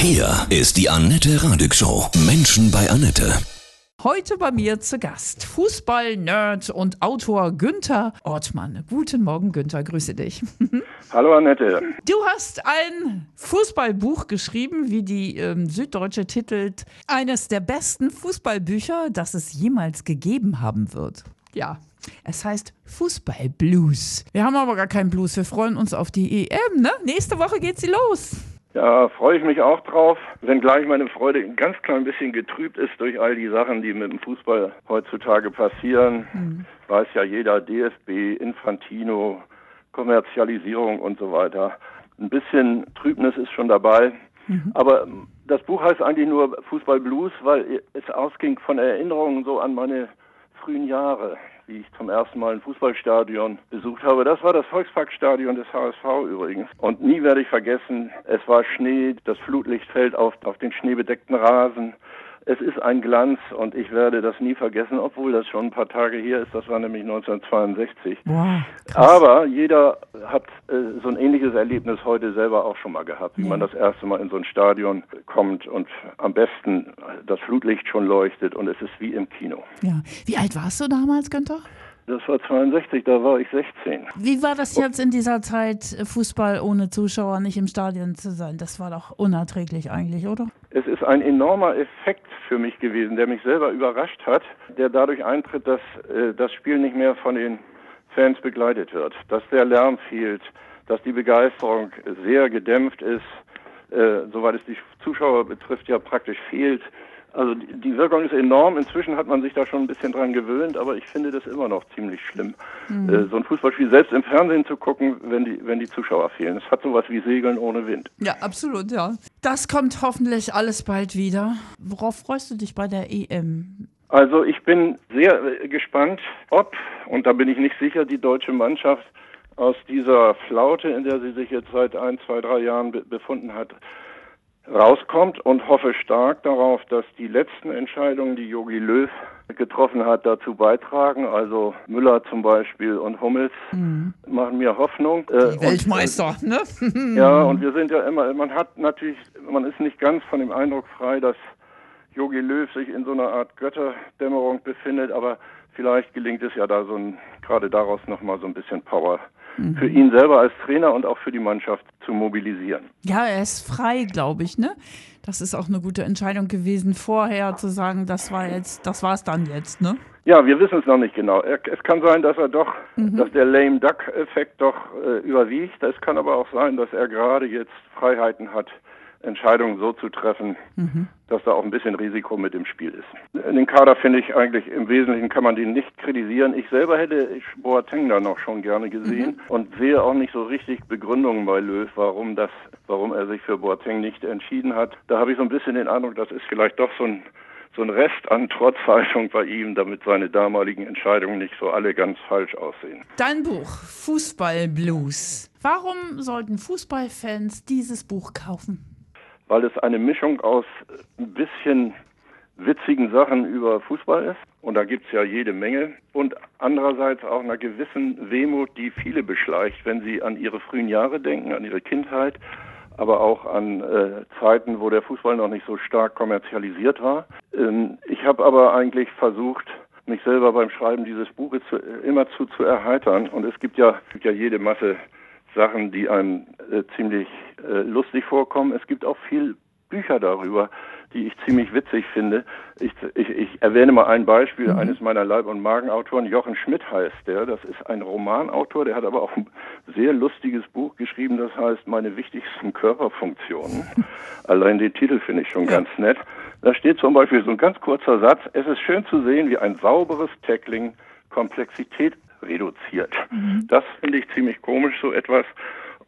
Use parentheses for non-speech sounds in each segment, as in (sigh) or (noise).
Hier ist die Annette Radig Show. Menschen bei Annette. Heute bei mir zu Gast Fußball-Nerd und Autor Günther Ortmann. Guten Morgen, Günther, grüße dich. (laughs) Hallo Annette. Du hast ein Fußballbuch geschrieben, wie die ähm, Süddeutsche titelt, eines der besten Fußballbücher, das es jemals gegeben haben wird. Ja, es heißt Fußballblues. Wir haben aber gar keinen Blues. Wir freuen uns auf die EM, ne? Nächste Woche geht sie los. Ja, freue ich mich auch drauf, wenngleich meine Freude ein ganz klein bisschen getrübt ist durch all die Sachen, die mit dem Fußball heutzutage passieren. Mhm. Weiß ja jeder, DFB, Infantino, Kommerzialisierung und so weiter. Ein bisschen Trübnis ist schon dabei. Mhm. Aber das Buch heißt eigentlich nur Fußball Blues, weil es ausging von Erinnerungen so an meine frühen Jahre wie ich zum ersten Mal ein Fußballstadion besucht habe. Das war das Volksparkstadion des HSV übrigens. Und nie werde ich vergessen, es war Schnee, das Flutlicht fällt auf, auf den schneebedeckten Rasen. Es ist ein Glanz und ich werde das nie vergessen, obwohl das schon ein paar Tage her ist. Das war nämlich 1962. Wow, Aber jeder hat äh, so ein ähnliches Erlebnis heute selber auch schon mal gehabt, wie ja. man das erste Mal in so ein Stadion kommt und am besten das Flutlicht schon leuchtet und es ist wie im Kino. Ja. Wie alt warst du damals, Günther? Das war 62, da war ich 16. Wie war das jetzt in dieser Zeit, Fußball ohne Zuschauer nicht im Stadion zu sein? Das war doch unerträglich eigentlich, oder? Es ist ein enormer Effekt für mich gewesen, der mich selber überrascht hat, der dadurch eintritt, dass äh, das Spiel nicht mehr von den Fans begleitet wird, dass der Lärm fehlt, dass die Begeisterung sehr gedämpft ist, äh, soweit es die Zuschauer betrifft, ja praktisch fehlt. Also die Wirkung ist enorm. Inzwischen hat man sich da schon ein bisschen dran gewöhnt, aber ich finde das immer noch ziemlich schlimm, mhm. äh, so ein Fußballspiel selbst im Fernsehen zu gucken, wenn die, wenn die Zuschauer fehlen. Es hat sowas wie Segeln ohne Wind. Ja, absolut, ja. Das kommt hoffentlich alles bald wieder. Worauf freust du dich bei der EM? Also ich bin sehr äh, gespannt, ob, und da bin ich nicht sicher, die deutsche Mannschaft aus dieser Flaute, in der sie sich jetzt seit ein, zwei, drei Jahren be befunden hat, rauskommt und hoffe stark darauf, dass die letzten Entscheidungen, die Jogi Löw getroffen hat, dazu beitragen. Also Müller zum Beispiel und Hummels mhm. machen mir Hoffnung. Die äh, Weltmeister, und, ne? (laughs) ja, und wir sind ja immer, man hat natürlich, man ist nicht ganz von dem Eindruck frei, dass Jogi Löw sich in so einer Art Götterdämmerung befindet, aber vielleicht gelingt es ja da so ein, gerade daraus nochmal so ein bisschen Power mhm. für ihn selber als Trainer und auch für die Mannschaft zu mobilisieren. Ja, er ist frei, glaube ich, ne? Das ist auch eine gute Entscheidung gewesen, vorher zu sagen, das war jetzt, das war es dann jetzt, ne? Ja, wir wissen es noch nicht genau. Es kann sein, dass er doch, mhm. dass der Lame Duck-Effekt doch äh, überwiegt. Es kann aber auch sein, dass er gerade jetzt Freiheiten hat, Entscheidungen so zu treffen, mhm. dass da auch ein bisschen Risiko mit im Spiel ist. Den Kader finde ich eigentlich im Wesentlichen kann man den nicht kritisieren. Ich selber hätte Boateng da noch schon gerne gesehen mhm. und sehe auch nicht so richtig Begründungen bei Löw, warum das, warum er sich für Boateng nicht entschieden hat. Da habe ich so ein bisschen den Eindruck, das ist vielleicht doch so ein so ein Rest an Trotzhaltung bei ihm, damit seine damaligen Entscheidungen nicht so alle ganz falsch aussehen. Dein Buch Fußball Blues. Warum sollten Fußballfans dieses Buch kaufen? Weil es eine Mischung aus ein bisschen witzigen Sachen über Fußball ist. Und da gibt's ja jede Menge. Und andererseits auch einer gewissen Wehmut, die viele beschleicht, wenn sie an ihre frühen Jahre denken, an ihre Kindheit, aber auch an äh, Zeiten, wo der Fußball noch nicht so stark kommerzialisiert war. Ähm, ich habe aber eigentlich versucht, mich selber beim Schreiben dieses Buches zu, äh, immerzu zu erheitern. Und es gibt ja, gibt ja jede Masse Sachen, die einem äh, ziemlich äh, lustig vorkommen. Es gibt auch viel Bücher darüber, die ich ziemlich witzig finde. Ich, ich, ich erwähne mal ein Beispiel mhm. eines meiner Leib- und Magenautoren, Jochen Schmidt heißt der. Das ist ein Romanautor, der hat aber auch ein sehr lustiges Buch geschrieben, das heißt Meine wichtigsten Körperfunktionen. (laughs) Allein den Titel finde ich schon ja. ganz nett. Da steht zum Beispiel so ein ganz kurzer Satz, es ist schön zu sehen, wie ein sauberes Tackling Komplexität reduziert. Mhm. Das finde ich ziemlich komisch, so etwas.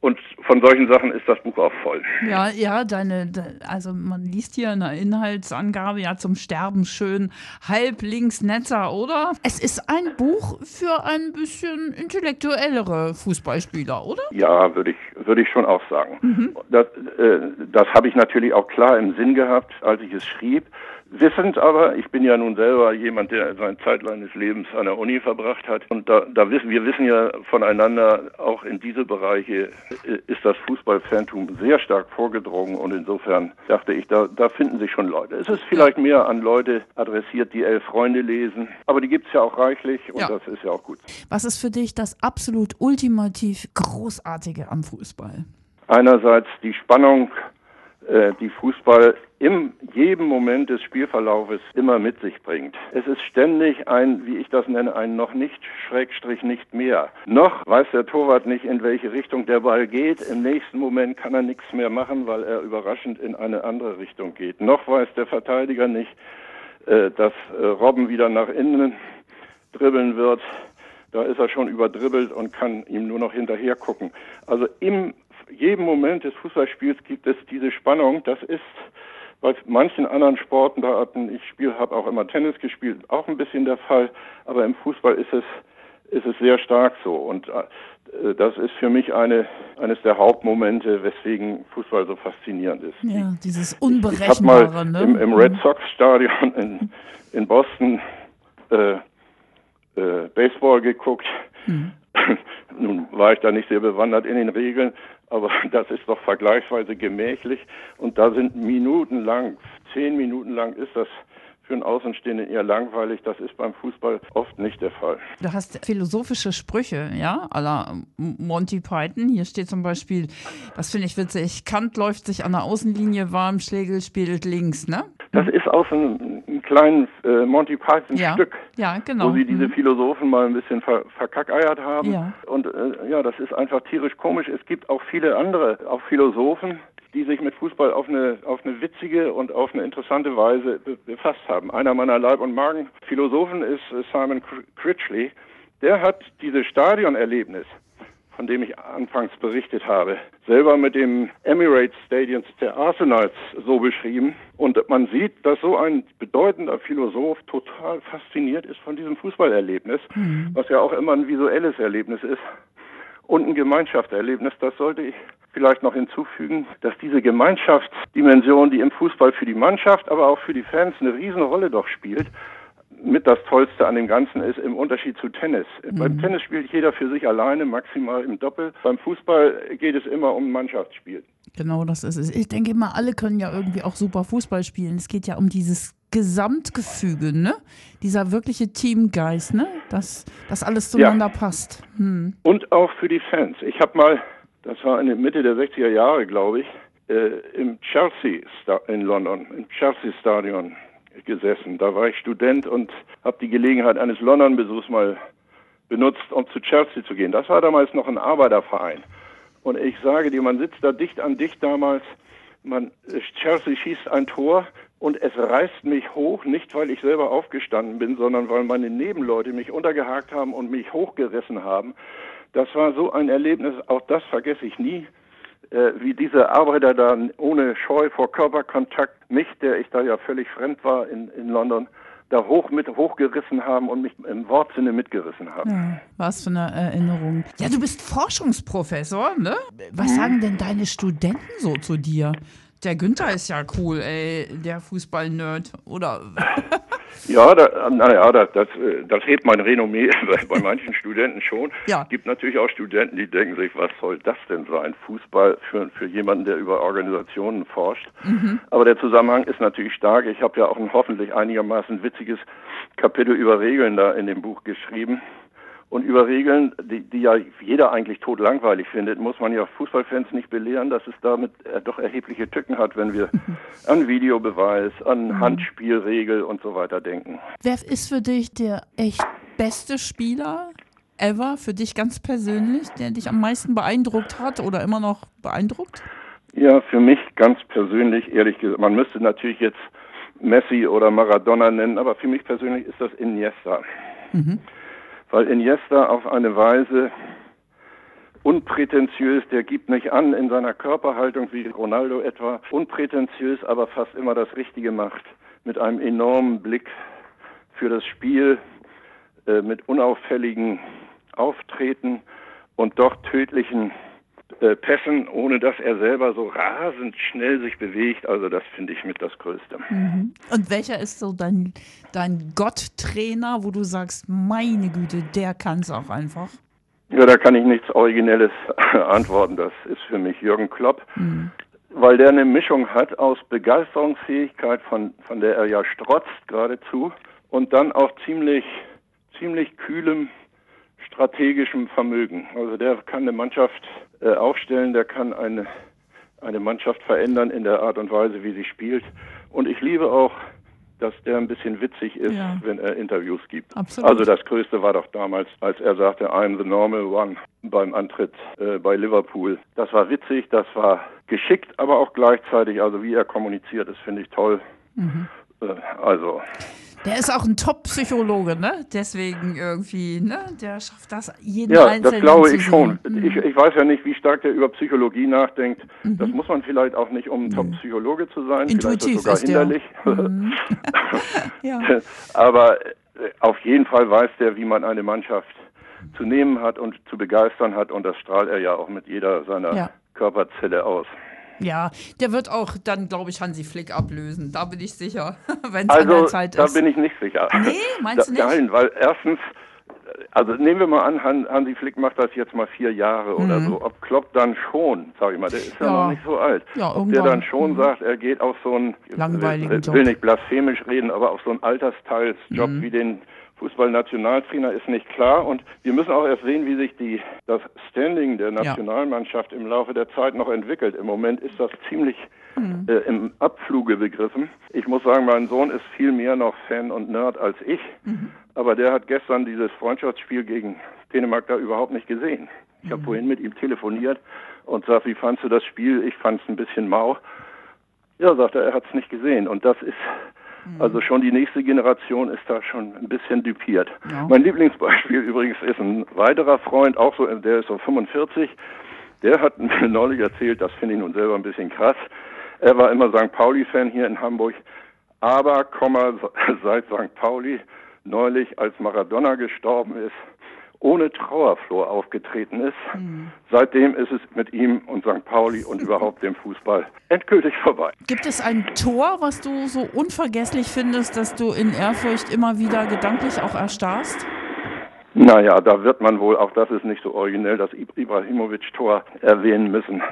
Und von solchen Sachen ist das Buch auch voll. Ja, ja, deine, also man liest hier eine Inhaltsangabe ja zum Sterben schön halb links netter, oder? Es ist ein Buch für ein bisschen intellektuellere Fußballspieler, oder? Ja, würde ich, würde ich schon auch sagen. Mhm. Das, äh, das habe ich natürlich auch klar im Sinn gehabt, als ich es schrieb. Wissend aber, ich bin ja nun selber jemand, der seine Zeit seines Lebens an der Uni verbracht hat. Und da, da wissen, wir wissen ja voneinander, auch in diese Bereiche ist das Fußballfantum sehr stark vorgedrungen. Und insofern dachte ich, da, da finden sich schon Leute. Es ist vielleicht mehr an Leute adressiert, die elf Freunde lesen. Aber die gibt es ja auch reichlich und ja. das ist ja auch gut. Was ist für dich das absolut ultimativ Großartige am Fußball? Einerseits die Spannung die Fußball in jedem Moment des Spielverlaufes immer mit sich bringt. Es ist ständig ein, wie ich das nenne, ein noch nicht Schrägstrich nicht mehr. Noch weiß der Torwart nicht, in welche Richtung der Ball geht. Im nächsten Moment kann er nichts mehr machen, weil er überraschend in eine andere Richtung geht. Noch weiß der Verteidiger nicht, äh, dass äh, Robben wieder nach innen dribbeln wird. Da ist er schon überdribbelt und kann ihm nur noch hinterher gucken. Also im jedem Moment des Fußballspiels gibt es diese Spannung. Das ist bei manchen anderen Sportarten, ich spiele, habe auch immer Tennis gespielt, auch ein bisschen der Fall, aber im Fußball ist es ist es sehr stark so und äh, das ist für mich eine eines der Hauptmomente, weswegen Fußball so faszinierend ist. Ja, dieses Unberechenbare. Ich, ich habe mal ne? im, im, Red Sox Stadion in, in Boston äh, äh, Baseball geguckt. Mhm. Nun war ich da nicht sehr bewandert in den Regeln, aber (laughs) das ist doch vergleichsweise gemächlich und da sind minutenlang, zehn Minuten lang ist das für einen Außenstehenden eher langweilig. Das ist beim Fußball oft nicht der Fall. Du hast philosophische Sprüche, ja, aller Monty Python. Hier steht zum Beispiel, das finde ich witzig, Kant läuft sich an der Außenlinie warm, Schlegel spielt links, ne? Das ist aus einem kleinen äh, Monty Python-Stück, ja, ja, genau. wo sie diese mhm. Philosophen mal ein bisschen ver verkackeiert haben. Ja. Und äh, ja, das ist einfach tierisch komisch. Es gibt auch viele andere, auch Philosophen, die sich mit Fußball auf eine, auf eine witzige und auf eine interessante Weise be befasst haben. Einer meiner Leib- und Magen-Philosophen ist äh, Simon Critchley. Der hat dieses Stadionerlebnis, von dem ich anfangs berichtet habe, selber mit dem Emirates Stadions der Arsenals so beschrieben. Und man sieht, dass so ein bedeutender Philosoph total fasziniert ist von diesem Fußballerlebnis, mhm. was ja auch immer ein visuelles Erlebnis ist und ein Gemeinschaftserlebnis. Das sollte ich vielleicht noch hinzufügen, dass diese Gemeinschaftsdimension, die im Fußball für die Mannschaft, aber auch für die Fans eine Riesenrolle doch spielt, mit das Tollste an dem Ganzen ist im Unterschied zu Tennis. Mhm. Beim Tennis spielt jeder für sich alleine, maximal im Doppel. Beim Fußball geht es immer um Mannschaftsspiel. Genau, das ist es. Ich denke immer, alle können ja irgendwie auch super Fußball spielen. Es geht ja um dieses Gesamtgefüge, ne? Dieser wirkliche Teamgeist, ne? Dass das alles zueinander ja. passt. Hm. Und auch für die Fans. Ich habe mal, das war in der Mitte der 60er Jahre, glaube ich, äh, im Chelsea in London, im Chelsea Stadion gesessen. Da war ich Student und habe die Gelegenheit eines London-Besuchs mal benutzt, um zu Chelsea zu gehen. Das war damals noch ein Arbeiterverein. Und ich sage dir, man sitzt da dicht an dicht damals. Man, Chelsea schießt ein Tor und es reißt mich hoch, nicht weil ich selber aufgestanden bin, sondern weil meine Nebenleute mich untergehakt haben und mich hochgerissen haben. Das war so ein Erlebnis, auch das vergesse ich nie, äh, wie diese Arbeiter dann ohne Scheu vor Körperkontakt mich, der ich da ja völlig fremd war in, in London, da hoch mit hochgerissen haben und mich im Wortsinne mitgerissen haben. Ja, was für eine Erinnerung. Ja, du bist Forschungsprofessor, ne? Was mhm. sagen denn deine Studenten so zu dir? Der Günther ist ja cool, ey, der Fußball-Nerd, oder? (laughs) Ja, da, naja, das, das, das hebt mein Renommee (laughs) bei, bei manchen Studenten schon. Ja. gibt natürlich auch Studenten, die denken sich, was soll das denn sein? Fußball für, für jemanden, der über Organisationen forscht. Mhm. Aber der Zusammenhang ist natürlich stark. Ich habe ja auch ein hoffentlich einigermaßen witziges Kapitel über Regeln da in dem Buch geschrieben. Und über Regeln, die, die ja jeder eigentlich totlangweilig findet, muss man ja Fußballfans nicht belehren, dass es damit äh, doch erhebliche Tücken hat, wenn wir (laughs) an Videobeweis, an mhm. Handspielregel und so weiter denken. Wer ist für dich der echt beste Spieler ever, für dich ganz persönlich, der dich am meisten beeindruckt hat oder immer noch beeindruckt? Ja, für mich ganz persönlich, ehrlich gesagt, man müsste natürlich jetzt Messi oder Maradona nennen, aber für mich persönlich ist das Iniesta. Mhm weil Iniesta auf eine Weise unprätentiös, der gibt nicht an in seiner Körperhaltung wie Ronaldo etwa, unprätentiös, aber fast immer das Richtige macht, mit einem enormen Blick für das Spiel, äh, mit unauffälligen Auftreten und doch tödlichen äh, Pässen, ohne dass er selber so rasend schnell sich bewegt. Also das finde ich mit das Größte. Mhm. Und welcher ist so dein, dein Gotttrainer, wo du sagst, meine Güte, der kann es auch einfach? Ja, da kann ich nichts Originelles (laughs) antworten. Das ist für mich Jürgen Klopp. Mhm weil der eine Mischung hat aus Begeisterungsfähigkeit, von, von der er ja strotzt geradezu, und dann auch ziemlich, ziemlich kühlem strategischem Vermögen. Also der kann eine Mannschaft äh, aufstellen, der kann eine, eine Mannschaft verändern in der Art und Weise, wie sie spielt. Und ich liebe auch, dass der ein bisschen witzig ist, ja. wenn er Interviews gibt. Absolut. Also das Größte war doch damals, als er sagte, I'm the normal one beim Antritt äh, bei Liverpool. Das war witzig, das war geschickt, aber auch gleichzeitig, also wie er kommuniziert, das finde ich toll. Mhm. Äh, also der ist auch ein Top-Psychologe, ne? Deswegen irgendwie, ne? Der schafft das jeden ja, Einzelnen. Ja, das glaube ich schon. Mhm. Ich, ich, weiß ja nicht, wie stark der über Psychologie nachdenkt. Mhm. Das muss man vielleicht auch nicht, um ein Top-Psychologe zu sein. Intuitiv vielleicht ist sogar hinderlich. Mhm. (laughs) ja. (laughs) Aber äh, auf jeden Fall weiß der, wie man eine Mannschaft zu nehmen hat und zu begeistern hat. Und das strahlt er ja auch mit jeder seiner ja. Körperzelle aus. Ja, der wird auch dann, glaube ich, Hansi Flick ablösen. Da bin ich sicher, (laughs) wenn es also, an der Zeit ist. Da bin ich nicht sicher. Nee, (laughs) meinst du nicht? Nein, weil erstens, also nehmen wir mal an, Hansi Flick macht das jetzt mal vier Jahre mhm. oder so. Ob Klopp dann schon, sag ich mal, der ist ja, ja noch nicht so alt. Ja, Ob der dann schon mhm. sagt, er geht auf so einen, langweiligen ich will nicht blasphemisch reden, aber auf so einen Altersteilsjob mhm. wie den Fußballnationaltrainer ist nicht klar und wir müssen auch erst sehen, wie sich die, das Standing der Nationalmannschaft im Laufe der Zeit noch entwickelt. Im Moment ist das ziemlich mhm. äh, im Abfluge begriffen. Ich muss sagen, mein Sohn ist viel mehr noch Fan und Nerd als ich, mhm. aber der hat gestern dieses Freundschaftsspiel gegen Dänemark da überhaupt nicht gesehen. Ich habe mhm. vorhin mit ihm telefoniert und sagt, wie fandst du das Spiel? Ich fand es ein bisschen mau. Ja, sagt er, er hat es nicht gesehen. Und das ist. Also schon die nächste Generation ist da schon ein bisschen dupiert. Ja. Mein Lieblingsbeispiel (laughs) übrigens ist ein weiterer Freund, auch so, der ist so 45. Der hat mir (laughs) neulich erzählt, das finde ich nun selber ein bisschen krass. Er war immer St. Pauli-Fan hier in Hamburg, aber, Komma, (laughs) seit St. Pauli neulich, als Maradona gestorben ist, ohne Trauerflor aufgetreten ist. Mhm. Seitdem ist es mit ihm und St. Pauli und (laughs) überhaupt dem Fußball endgültig vorbei. Gibt es ein Tor, was du so unvergesslich findest, dass du in Ehrfurcht immer wieder gedanklich auch erstarrst? Naja, da wird man wohl, auch das ist nicht so originell, das Ibrahimovic-Tor erwähnen müssen.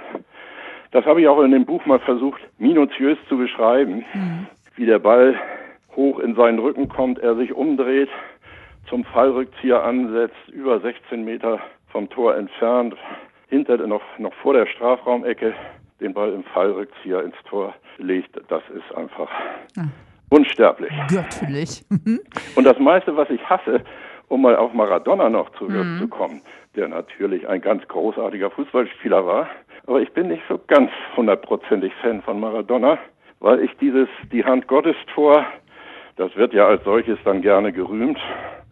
Das habe ich auch in dem Buch mal versucht, minutiös zu beschreiben, mhm. wie der Ball hoch in seinen Rücken kommt, er sich umdreht, zum Fallrückzieher ansetzt, über 16 Meter vom Tor entfernt, hinter noch, noch vor der Strafraumecke den Ball im Fallrückzieher ins Tor legt. Das ist einfach ja. unsterblich. Göttlich. Und das meiste, was ich hasse, um mal auf Maradona noch zurückzukommen, mhm. der natürlich ein ganz großartiger Fußballspieler war, aber ich bin nicht so ganz hundertprozentig Fan von Maradona, weil ich dieses die Hand Gottes Tor, das wird ja als solches dann gerne gerühmt,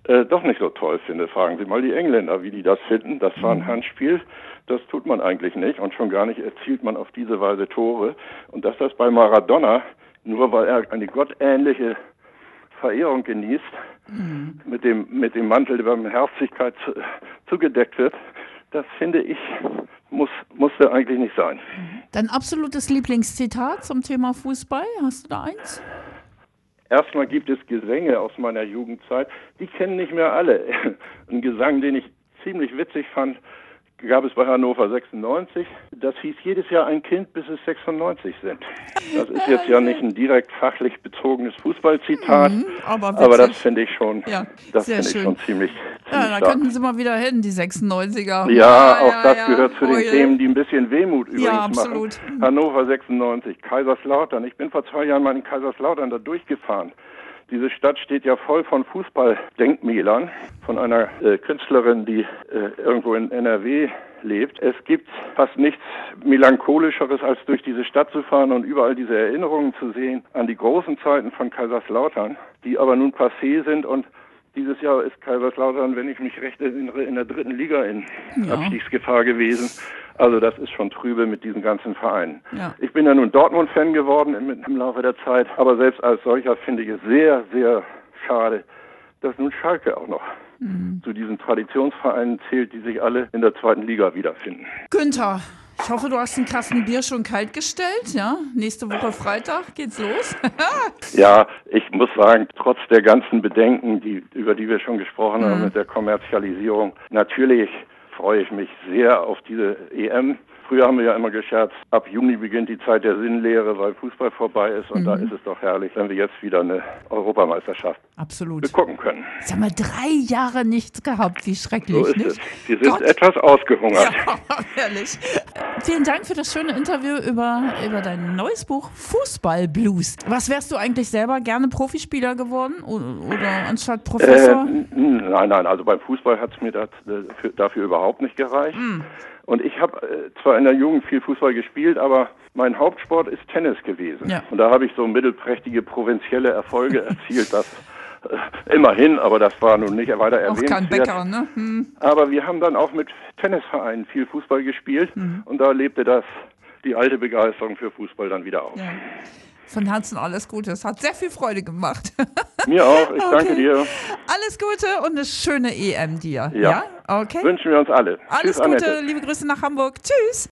äh, doch nicht so toll finde. Fragen Sie mal die Engländer, wie die das finden. Das war ein mhm. Handspiel. Das tut man eigentlich nicht und schon gar nicht erzielt man auf diese Weise Tore. Und dass das bei Maradona, nur weil er eine gottähnliche Verehrung genießt, mhm. mit, dem, mit dem Mantel der Barmherzigkeit zu, zugedeckt wird, das finde ich, muss, musste eigentlich nicht sein. Dein absolutes Lieblingszitat zum Thema Fußball, hast du da eins? Erstmal gibt es Gesänge aus meiner Jugendzeit, die kennen nicht mehr alle. (laughs) Ein Gesang, den ich ziemlich witzig fand, gab es bei Hannover 96. Das hieß jedes Jahr ein Kind, bis es 96 sind. Das ist jetzt ja nicht ein direkt fachlich bezogenes Fußballzitat, mhm, aber, aber, das finde ich schon, ja, das finde ich schon ziemlich, Ja, da könnten Sie mal wieder hin, die 96er. Ja, ja auch ja, das gehört zu den Themen, die ein bisschen Wehmut übrigens ja, absolut. machen. Hannover 96, Kaiserslautern. Ich bin vor zwei Jahren mal in Kaiserslautern da durchgefahren. Diese Stadt steht ja voll von Fußballdenkmälern von einer äh, Künstlerin, die äh, irgendwo in NRW lebt. Es gibt fast nichts melancholischeres, als durch diese Stadt zu fahren und überall diese Erinnerungen zu sehen an die großen Zeiten von Kaiserslautern, die aber nun passé sind und dieses Jahr ist Kaiserslautern, wenn ich mich recht erinnere, in der dritten Liga in ja. Abstiegsgefahr gewesen. Also das ist schon trübe mit diesen ganzen Vereinen. Ja. Ich bin ja nun Dortmund-Fan geworden im, im Laufe der Zeit, aber selbst als solcher finde ich es sehr, sehr schade, dass nun Schalke auch noch mhm. zu diesen Traditionsvereinen zählt, die sich alle in der zweiten Liga wiederfinden. Günther, Ich hoffe, du hast den Kasten Bier schon kalt gestellt, ja? Nächste Woche Freitag geht's los. (laughs) ja, ich muss sagen, trotz der ganzen Bedenken, die, über die wir schon gesprochen haben mit der Kommerzialisierung, natürlich freue ich mich sehr auf diese EM. Früher haben wir ja immer gescherzt, ab Juni beginnt die Zeit der Sinnlehre, weil Fußball vorbei ist. Und mhm. da ist es doch herrlich, wenn wir jetzt wieder eine Europameisterschaft Absolut. begucken können. Sie haben wir drei Jahre nichts gehabt. Wie schrecklich, so ist nicht? Es. Sie sind Gott. etwas ausgehungert. Ja, (laughs) herrlich. Vielen Dank für das schöne Interview über, über dein neues Buch Fußballblues. Was wärst du eigentlich selber gerne Profispieler geworden oder anstatt Professor? Äh, nein, nein, also beim Fußball hat es mir das, dafür, dafür überhaupt nicht gereicht. Mhm. Und ich habe äh, zwar in der Jugend viel Fußball gespielt, aber mein Hauptsport ist Tennis gewesen. Ja. Und da habe ich so mittelprächtige provinzielle Erfolge (laughs) erzielt, das äh, immerhin, aber das war nun nicht weiter erwähnt. Auch kein Bäcker, ne? Hm. Aber wir haben dann auch mit Tennisvereinen viel Fußball gespielt mhm. und da lebte das die alte Begeisterung für Fußball dann wieder auf. Ja. Von Herzen alles Gute. Es hat sehr viel Freude gemacht. (laughs) Mir auch. Ich okay. danke dir. Alles Gute und eine schöne EM dir. Ja. ja? Okay. Wünschen wir uns alle. Alles Tschüss, Gute. Annette. Liebe Grüße nach Hamburg. Tschüss.